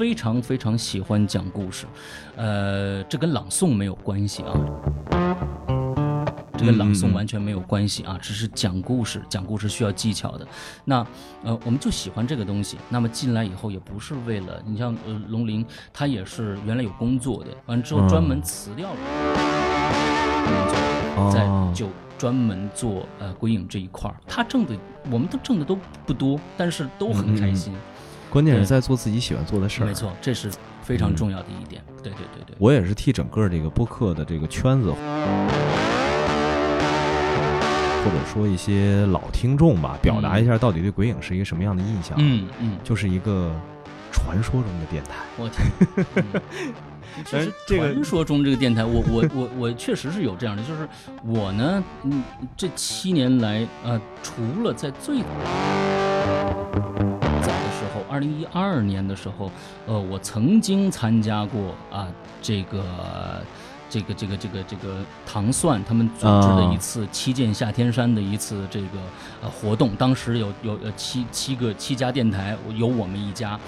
非常非常喜欢讲故事，呃，这跟朗诵没有关系啊。这跟朗诵完全没有关系啊，只是讲故事，讲故事需要技巧的。那呃，我们就喜欢这个东西。那么进来以后也不是为了，你像呃龙鳞，他也是原来有工作的，完了之后专门辞掉了工作，在就专门做呃鬼影这一块儿。他挣的，我们都挣的都不多，但是都很开心。关键是在做自己喜欢做的事儿。没错，这是非常重要的一点。对对对对，我也是替整个这个播客的这个圈子。或者说一些老听众吧，表达一下到底对鬼影是一个什么样的印象？嗯嗯，就是一个传说中的电台。我天，其实传说中这个电台，我我我我确实是有这样的，就是我呢，嗯，这七年来，呃，除了在最二零一二年的时候呃我曾经参加过啊这个这个这个这个这个糖蒜他们组织的一次七剑下天山的一次这个呃活动当时有有呃七七个七家电台有我们一家。